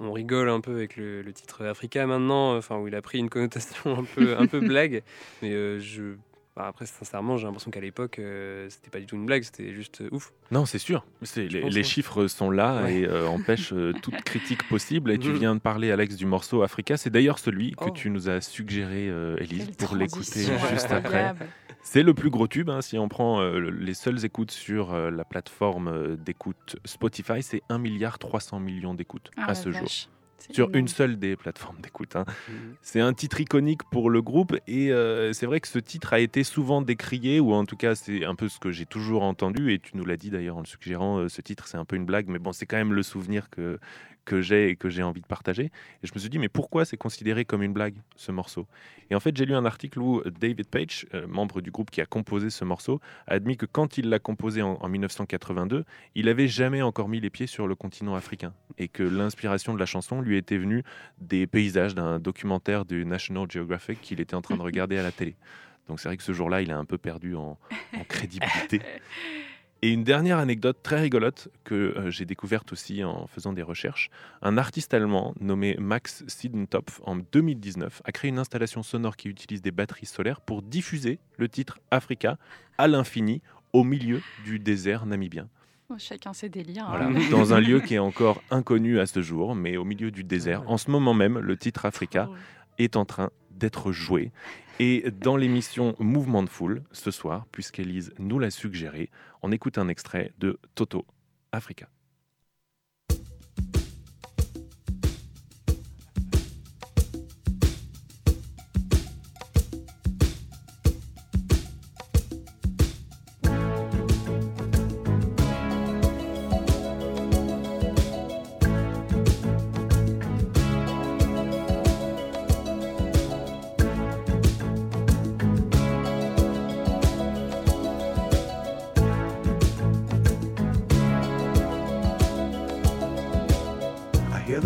on rigole un peu avec le, le titre Africa maintenant, enfin où il a pris une connotation un peu, un peu blague, mais euh, je, bah, après, sincèrement, j'ai l'impression qu'à l'époque, euh, c'était pas du tout une blague, c'était juste euh, ouf. Non, c'est sûr. Les, chiffres sont là Ouais. et euh, empêchent euh, toute critique possible. Et tu Mhm. viens de parler, Alex, du morceau Africa. C'est d'ailleurs celui que Oh. tu nous as suggéré, euh, Élise, Quelle pour l'écouter juste après. C'est le plus gros tube. hein, si on prend euh, le- les seules écoutes sur euh, la plateforme euh, d'écoute Spotify, c'est 1 milliard 300 millions d'écoutes Ah, à ce jour. vache. Sur énorme. une seule des plateformes d'écoute. hein. Mhm. C'est un titre iconique pour le groupe et euh, c'est vrai que ce titre a été souvent décrié, ou en tout cas c'est un peu ce que j'ai toujours entendu, et tu nous l'as dit d'ailleurs en le suggérant, euh, ce titre c'est un peu une blague, mais bon c'est quand même le souvenir que, que j'ai et que j'ai envie de partager. Et je me suis dit mais pourquoi c'est considéré comme une blague ce morceau? Et en fait j'ai lu un article où David Page, euh, membre du groupe qui a composé ce morceau, a admis que quand il l'a composé en, en 1982, il avait jamais encore mis les pieds sur le continent africain et que l'inspiration de la chanson lui était venue des paysages d'un documentaire du National Geographic qu'il était en train de regarder à la télé. Donc c'est vrai que ce jour-là, il a un peu perdu en crédibilité. Et une dernière anecdote très rigolote que euh, j'ai découverte aussi en faisant des recherches. Un artiste allemand nommé Max Siedentopf en 2019 a créé une installation sonore qui utilise des batteries solaires pour diffuser le titre Africa à l'infini au milieu du désert namibien. Oh, chacun ses délires. Voilà, hein. dans un lieu qui est encore inconnu à ce jour, mais au milieu du désert. En ce moment même, le titre Africa est en train d'être joué. Et dans l'émission Mouvement de Foule, ce soir, puisqu'Élise nous l'a suggéré, on écoute un extrait de Toto Africa.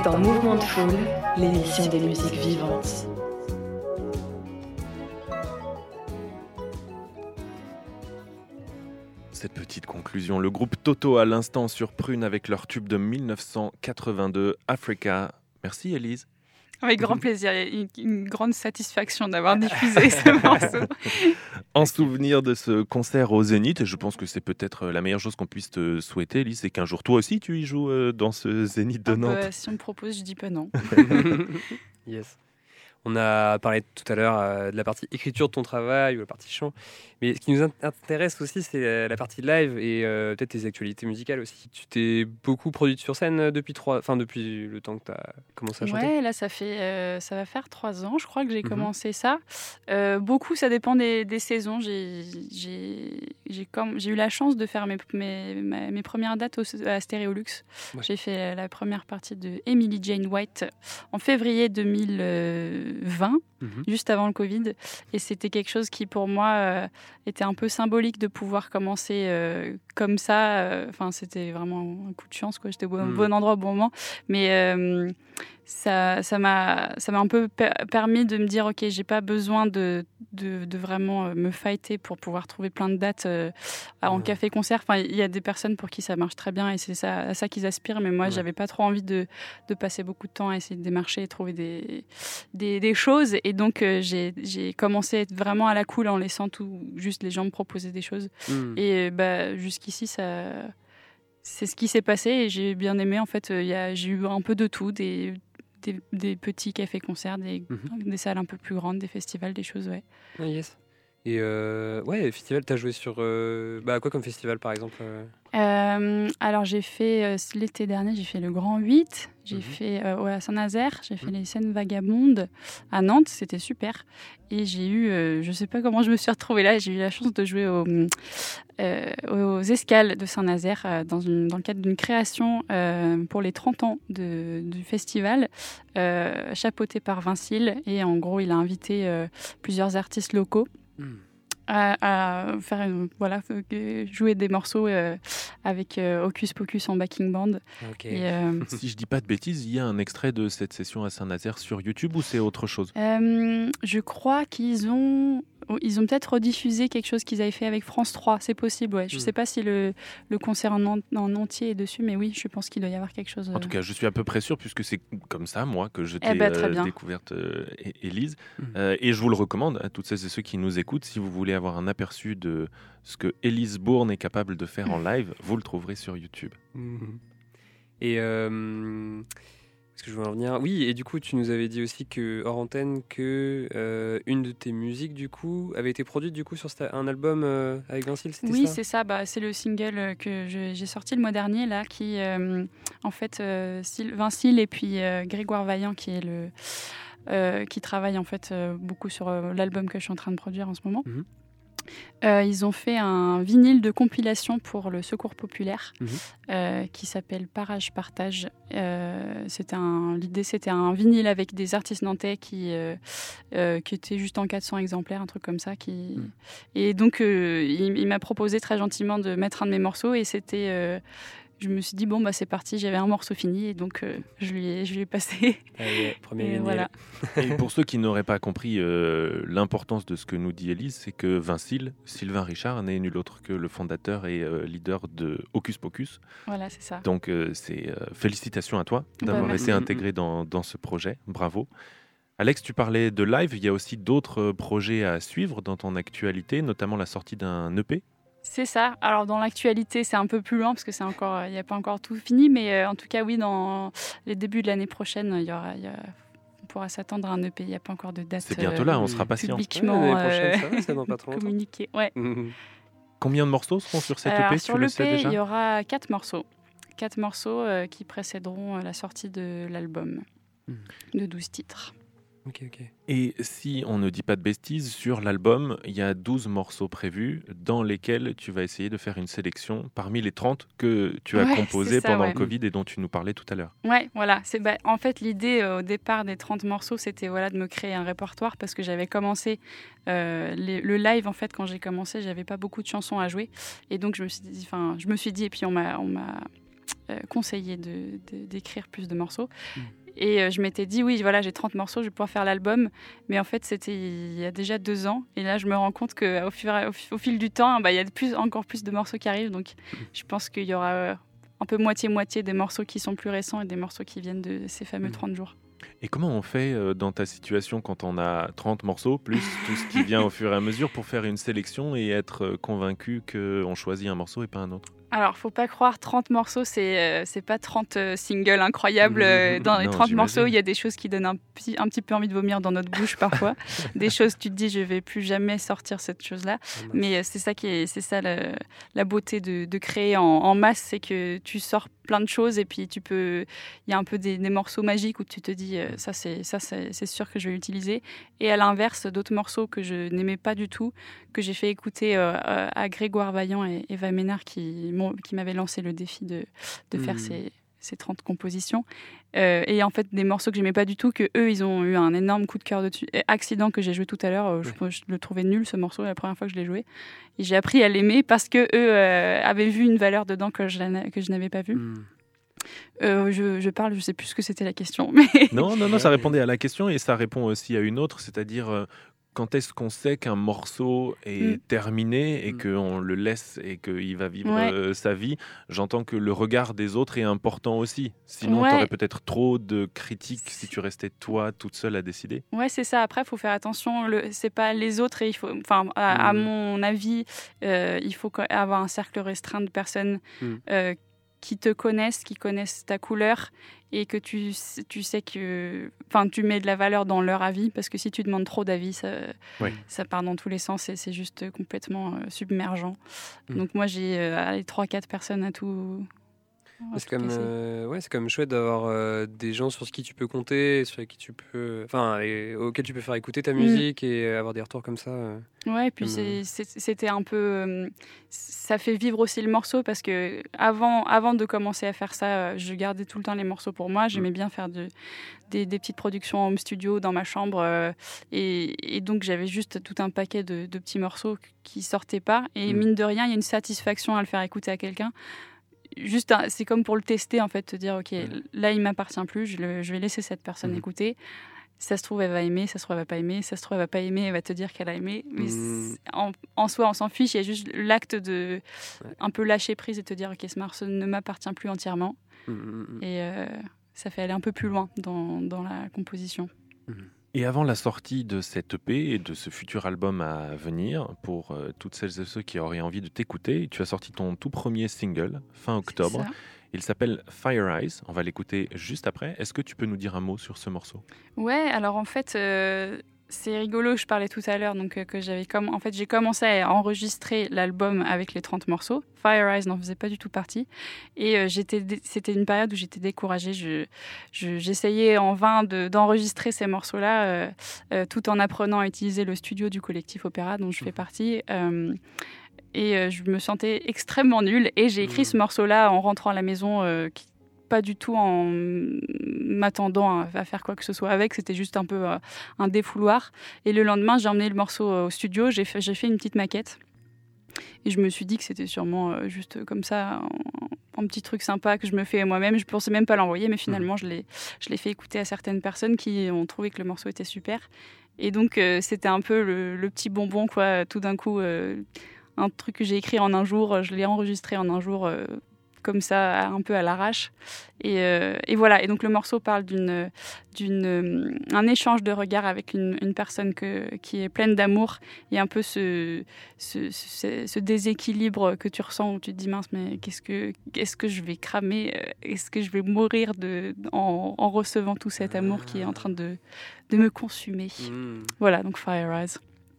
Êtes en mouvement de foule, l'émission des musiques vivantes. Cette petite conclusion, le groupe Toto à l'instant sur Prune avec leur tube de 1982, Africa. Merci Elise. Avec grand plaisir. Une, une grande satisfaction d'avoir diffusé ce morceau. En souvenir de ce concert au Zénith, et je pense que c'est peut-être la meilleure chose qu'on puisse te souhaiter, Elise, c'est qu'un jour toi aussi tu y joues euh, dans ce Zénith de Ah Nantes. bah, si on me propose, je dis pas non. yes. On a parlé tout à l'heure euh, de la partie écriture de ton travail ou la partie chant. Mais ce qui nous int- intéresse aussi, c'est euh, la partie live et euh, peut-être tes actualités musicales aussi. Tu t'es beaucoup produite sur scène euh, depuis, trois... enfin, depuis le temps que tu as commencé à chanter? Ouais, là, ça, fait, euh, ça va faire trois ans, je crois, que j'ai Mhm. commencé ça. Euh, beaucoup, ça dépend des, des saisons. J'ai eu la chance de faire mes, mes, mes premières dates au, à Stéréolux. Ouais. J'ai fait la première partie de Emily Jane White en février 2020 Mhm. juste avant le Covid. Et c'était quelque chose qui, pour moi, euh, était un peu symbolique de pouvoir commencer euh, comme ça. Euh, Enfin, c'était vraiment un coup de chance, quoi. J'étais au bon, Mm. bon endroit au bon moment. Mais ça ça m'a un peu per- permis de me dire, OK, j'ai pas besoin de, de, de vraiment euh, me fighter pour pouvoir trouver plein de dates euh, en Ouais. café-concert. Enfin, il y a des personnes pour qui ça marche très bien et c'est ça, à ça qu'ils aspirent. Mais moi, Ouais. j'avais pas trop envie de, de passer beaucoup de temps à essayer de démarcher et trouver des, des, des choses. Et donc, euh, j'ai commencé à être vraiment à la cool en laissant tout, juste les gens me proposer des choses. Mhm. Et bah, jusqu'ici, ça. C'est ce qui s'est passé et j'ai bien aimé. En fait, euh, j'ai eu un peu de tout, des, des, des petits cafés-concerts, des, Mhm. des salles un peu plus grandes, des festivals, des choses, ouais. Ah, yes. Et euh, ouais, festival, t'as joué sur. euh, bah, quoi comme festival par exemple euh Euh, alors j'ai fait l'été dernier, j'ai fait le Grand 8, j'ai Mhm. fait ouais, à Saint-Nazaire, j'ai fait Mhm. les scènes vagabondes à Nantes, c'était super. Et j'ai eu, je sais pas comment je me suis retrouvée là, j'ai eu la chance de jouer au, aux escales de Saint-Nazaire dans, une- dans le cadre d'une création pour les 30 ans de- du festival, euh, chapeauté par Vincile. Et en gros, il a invité plusieurs artistes locaux À, à faire une- voilà jouer des morceaux euh, avec euh, Hocus Pocus en backing band. Et euh, Si je dis pas de bêtises, il y a un extrait de cette session à Saint-Nazaire sur YouTube ou c'est autre chose? Euh, je crois qu'ils ont ils ont peut-être rediffusé quelque chose qu'ils avaient fait avec France 3 c'est possible ouais je Hmm. sais pas si le, le concert en, en- en entier est dessus mais oui je pense qu'il doit y avoir quelque chose En euh, tout cas, je suis à peu près sûr puisque c'est comme ça, moi, que je t'ai Eh ben, euh, découverte, euh, Élise. Euh, et je vous le recommande à toutes celles et ceux qui nous écoutent. Si vous voulez avoir un aperçu de ce que Élise Bourne est capable de faire en live, vous le trouverez sur YouTube. Mhm. Et euh, est-ce que je veux en venir Oui, et du coup, tu nous avais dit aussi que hors antenne que euh, une de tes musiques du coup avait été produite du coup sur un album euh, avec Vincile, c'était Oui, ça c'est ça. Bah, c'est le single euh, que j'ai sorti le mois dernier, là, qui, euh, en fait, Vincile et puis Grégoire Vaillant, qui est le, qui travaille en fait beaucoup sur l'album que je suis en train de produire en ce moment. Mhm. Euh, ils ont fait un vinyle de compilation pour le Secours populaire Mhm. euh, qui s'appelle Parage Partage. Euh, l'idée c'était un vinyle avec des artistes nantais qui, qui étaient juste en 400 exemplaires, un truc comme ça. Qui... Mhm. Et donc il, il m'a proposé très gentiment de mettre un de mes morceaux et c'était je me suis dit bon bah c'est parti j'avais un morceau fini et donc euh, je lui ai je lui ai passé Allez, premier Et voilà. Et pour ceux qui n'auraient pas compris euh, l'importance de ce que nous dit Élise, c'est que Vincile, Sylvain Richard, n'est nul autre que le fondateur et euh, leader de Hocus Pocus. voilà c'est ça Donc, euh, c'est euh, félicitations à toi d'avoir Bah, été merci. intégré dans, dans ce projet. Bravo. Alex, tu parlais de live. Il y a aussi d'autres projets à suivre dans ton actualité, notamment la sortie d'un EP. C'est ça. Alors dans l'actualité, c'est un peu plus loin parce que c'est encore, il n'y a pas encore tout fini, mais euh, en tout cas, oui, dans les débuts de l'année prochaine, il y aura, y pourra s'attendre à un EP. Il n'y a pas encore de date. C'est bientôt là, on euh, sera patient. Ouais, Publiquement euh, ça va, pas communiqué. Ouais. Combien de morceaux seront sur Alors, EP sur Tu le l'EP, sais déjà il y aura quatre morceaux. Quatre morceaux euh, qui précéderont euh, la sortie de l'album Mhm. de 12 titres. Ok, ok. Et si on ne dit pas de bêtises, sur l'album, il y a 12 morceaux prévus dans lesquels tu vas essayer de faire une sélection parmi les 30 que tu as Ouais, composés pendant ouais. le Covid et dont tu nous parlais tout à l'heure. Ouais, voilà. C'est bah, en fait l'idée euh, au départ des 30 morceaux, c'était voilà de me créer un répertoire parce que j'avais commencé euh, les- le live en fait quand j'ai commencé, j'avais pas beaucoup de chansons à jouer et donc je me suis dit, enfin je me suis dit et puis on m'a on m'a euh, de- de- d'écrire plus de morceaux. Mm. Et euh, je m'étais dit, oui, voilà, j'ai 30 morceaux, je vais pouvoir faire l'album. Mais en fait, c'était il y a déjà deux ans. Et là, je me rends compte qu'au fur et- au, fi- au fil du temps, bah, il y a de plus, encore plus de morceaux qui arrivent. Donc, je pense qu'il y aura euh, un peu moitié-moitié des morceaux qui sont plus récents et des morceaux qui viennent de ces fameux Mm. 30 jours. Et comment on fait euh, dans ta situation quand on a 30 morceaux, plus tout ce qui vient au fur et à mesure, pour faire une sélection et être euh, convaincu qu'on choisit un morceau et pas un autre? Alors, faut pas croire, 30 morceaux, c'est euh, pas 30 euh, singles incroyables. euh, Dans les Non, 30 morceaux, il y a des choses qui donnent un petit, un petit peu envie de vomir dans notre bouche parfois. des choses, tu te dis, je vais plus jamais sortir cette chose-là. Mais euh, c'est ça qui est, c'est ça la beauté de, de créer en, en masse, c'est que tu sors plein de choses et puis tu peux, il y a un peu des, des morceaux magiques où tu te dis, euh, ça c'est ça c'est sûr que je vais l'utiliser. Et à l'inverse, d'autres morceaux que je n'aimais pas du tout, que j'ai fait écouter euh, euh, à Grégoire Vaillant et Eva Ménard qui m'avaient lancé le défi de, de faire Mhm. ces, ces 30 compositions. Euh, et en fait, des morceaux que j'aimais pas du tout, que eux, ils ont eu un énorme coup de cœur dessus. Accident que j'ai joué tout à l'heure, euh, je, je le trouvais nul ce morceau la première fois que je l'ai joué. Et j'ai appris à l'aimer parce que eux euh, avaient vu une valeur dedans que je, que je n'avais pas vue. Hmm. Euh, je, je parle, je sais plus ce que c'était la question, mais Non, non, non, ça répondait à la question et ça répond aussi à une autre, c'est-à-dire euh, quand est-ce qu'on sait qu'un morceau est Mm. terminé et Mm. qu'on le laisse et qu'il va vivre Ouais. euh, sa vie J'entends que le regard des autres est important aussi. Sinon, Ouais. tu aurais peut-être trop de critiques si tu restais toi toute seule à décider. Ouais, c'est ça. Après, il faut faire attention. Le, c'est pas les autres. Et il faut, enfin, à, à Mm. mon avis, euh, il faut avoir un cercle restreint de personnes Mm. euh, qui te connaissent, qui connaissent ta couleur et que tu, tu sais que, enfin, tu mets de la valeur dans leur avis parce que si tu demandes trop d'avis, ça, Oui. ça part dans tous les sens et c'est juste complètement euh, submergent. Mm. Donc moi, j'ai euh, trois, quatre personnes à tout. C'est comme, casser. euh, ouais, c'est comme chouette d'avoir euh, des gens sur qui tu peux compter, sur qui tu peux, enfin, auxquels tu peux faire écouter ta Mm. musique et avoir des retours comme ça. euh. Ouais, et puis c'était un peu. ça fait vivre aussi le morceau parce que avant, avant de commencer à faire ça, je gardais tout le temps les morceaux pour moi. J'aimais bien faire de- des, des petites productions en home studio dans ma chambre. euh, et, et donc j'avais juste tout un paquet de, de petits morceaux qui sortaient pas. Et Mm. mine de rien, il y a une satisfaction à le faire écouter à quelqu'un. Juste, c'est comme pour le tester en fait, te dire ok, là il m'appartient plus, je, le- je vais laisser cette personne Mhm. écouter. Ça se trouve, elle va aimer, ça se trouve, elle va pas aimer, ça se trouve, elle va pas aimer, elle va te dire qu'elle a aimé. Mais Mhm. en, en soi, on s'en fiche, il y a juste l'acte de Ouais. un peu lâcher prise et te dire ok, ce morceau ne m'appartient plus entièrement. Mm. Et euh, ça fait aller un peu plus loin dans, dans la composition. Et avant la sortie de cette EP et de ce futur album à venir, pour euh, toutes celles et ceux qui auraient envie de t'écouter, tu as sorti ton tout premier single fin octobre. Il s'appelle Fire Eyes. On va l'écouter juste après. Est-ce que tu peux nous dire un mot sur ce morceau? Ouais, alors en fait, euh, c'est rigolo, je parlais tout à l'heure, donc euh, que j'avais comme en fait, j'ai commencé à enregistrer l'album avec les 30 morceaux. Fire Eyes n'en faisait pas du tout partie et euh, j'étais c'était une période où j'étais découragée, je je- j'essayais en vain de- d'enregistrer ces morceaux-là euh, tout en apprenant à utiliser le studio du collectif Opéra dont je fais partie. euh, et je me sentais extrêmement nulle et j'ai écrit Mhm. ce morceau-là en rentrant à la maison euh, qui- pas du tout en m'attendant à, faire quoi que ce soit avec. C'était juste un peu euh, un défouloir. Et le lendemain, j'ai emmené le morceau euh, au studio. J'ai fait, une petite maquette. Et je me suis dit que c'était sûrement euh, juste comme ça, un, un petit truc sympa que je me fais moi-même. Je pensais même pas l'envoyer, mais finalement, je l'ai, je l'ai fait écouter à certaines personnes qui ont trouvé que le morceau était super. Et donc, euh, c'était un peu le, le petit bonbon, quoi. Tout d'un coup, euh, un truc que j'ai écrit en un jour, je l'ai enregistré en un jour, euh, comme ça, un peu à l'arrache. Et, euh, et voilà. Et donc, le morceau parle d'une, d'une, euh, un échange de regards avec une, une personne que, qui est pleine d'amour. Il y a un peu ce, ce, ce- ce déséquilibre que tu ressens où tu te dis mince, mais qu'est-ce que, est-ce que je vais cramer? Euh, Est-ce que je vais mourir de, en, en recevant tout cet amour qui est en train de, de me consumer? Mm. Voilà, donc Fire Eyes.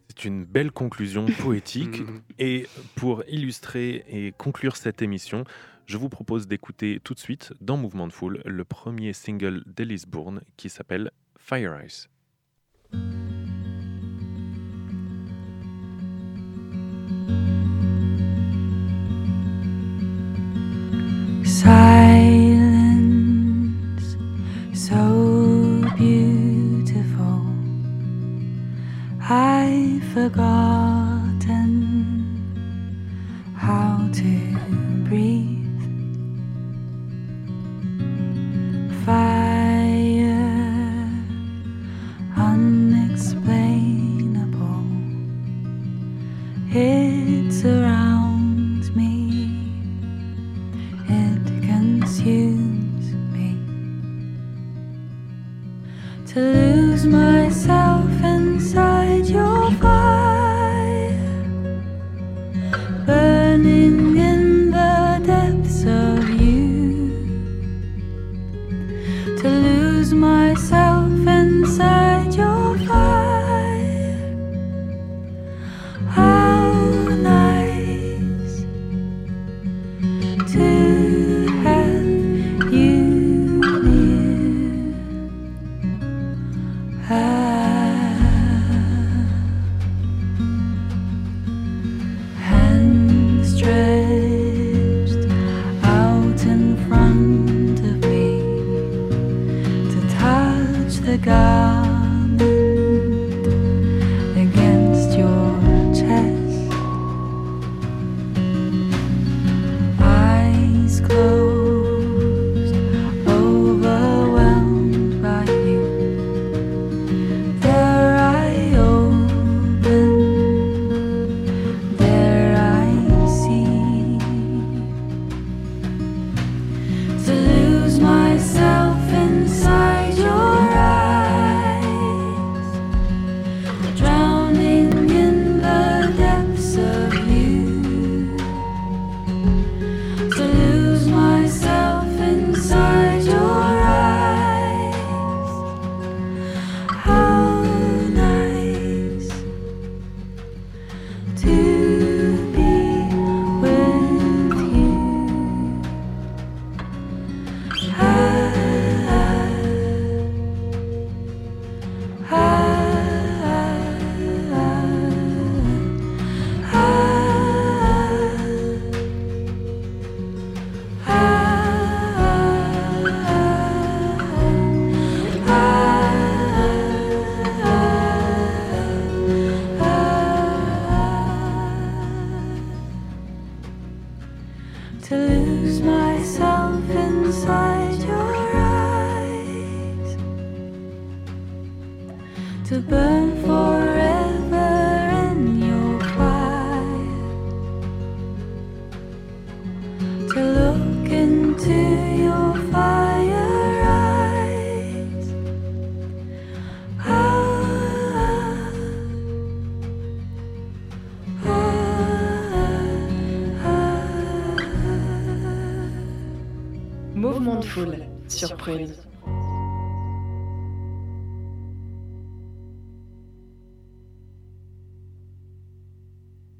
C'est une belle conclusion poétique. Et pour illustrer et conclure cette émission, je vous propose d'écouter tout de suite dans Mouvement de Foule le premier single d'Elise Bourne qui s'appelle Fire Eyes. Silence, so beautiful. I've forgotten myself Mouvement de foule sur Prune.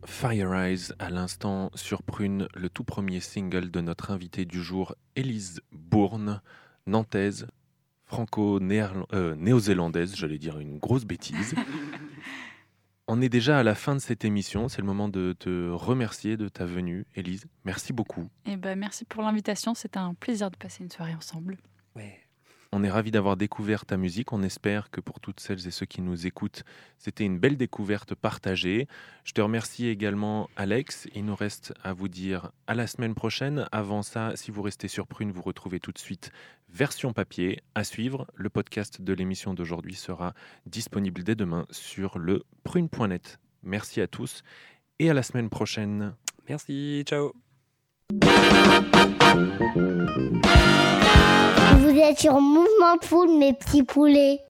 Fire Eyes à l'instant sur Prune, le tout premier single de notre invitée du jour, Élise Bourne, nantaise, franco-néo-zélandaise, j'allais dire une grosse bêtise. On est déjà à la fin de cette émission, c'est le moment de te remercier de ta venue, Élise. Merci beaucoup. Et ben, merci pour l'invitation. C'était un plaisir de passer une soirée ensemble. On est ravis d'avoir découvert ta musique. On espère que pour toutes celles et ceux qui nous écoutent, c'était une belle découverte partagée. Je te remercie également, Alex. Il nous reste à vous dire à la semaine prochaine. Avant ça, si vous restez sur Prune, vous retrouvez tout de suite version papier à suivre. Le podcast de l'émission d'aujourd'hui sera disponible dès demain sur le prune.net. Merci à tous et à la semaine prochaine. Merci, ciao. Vous êtes sur Mouvement de Foule, mes petits poulets.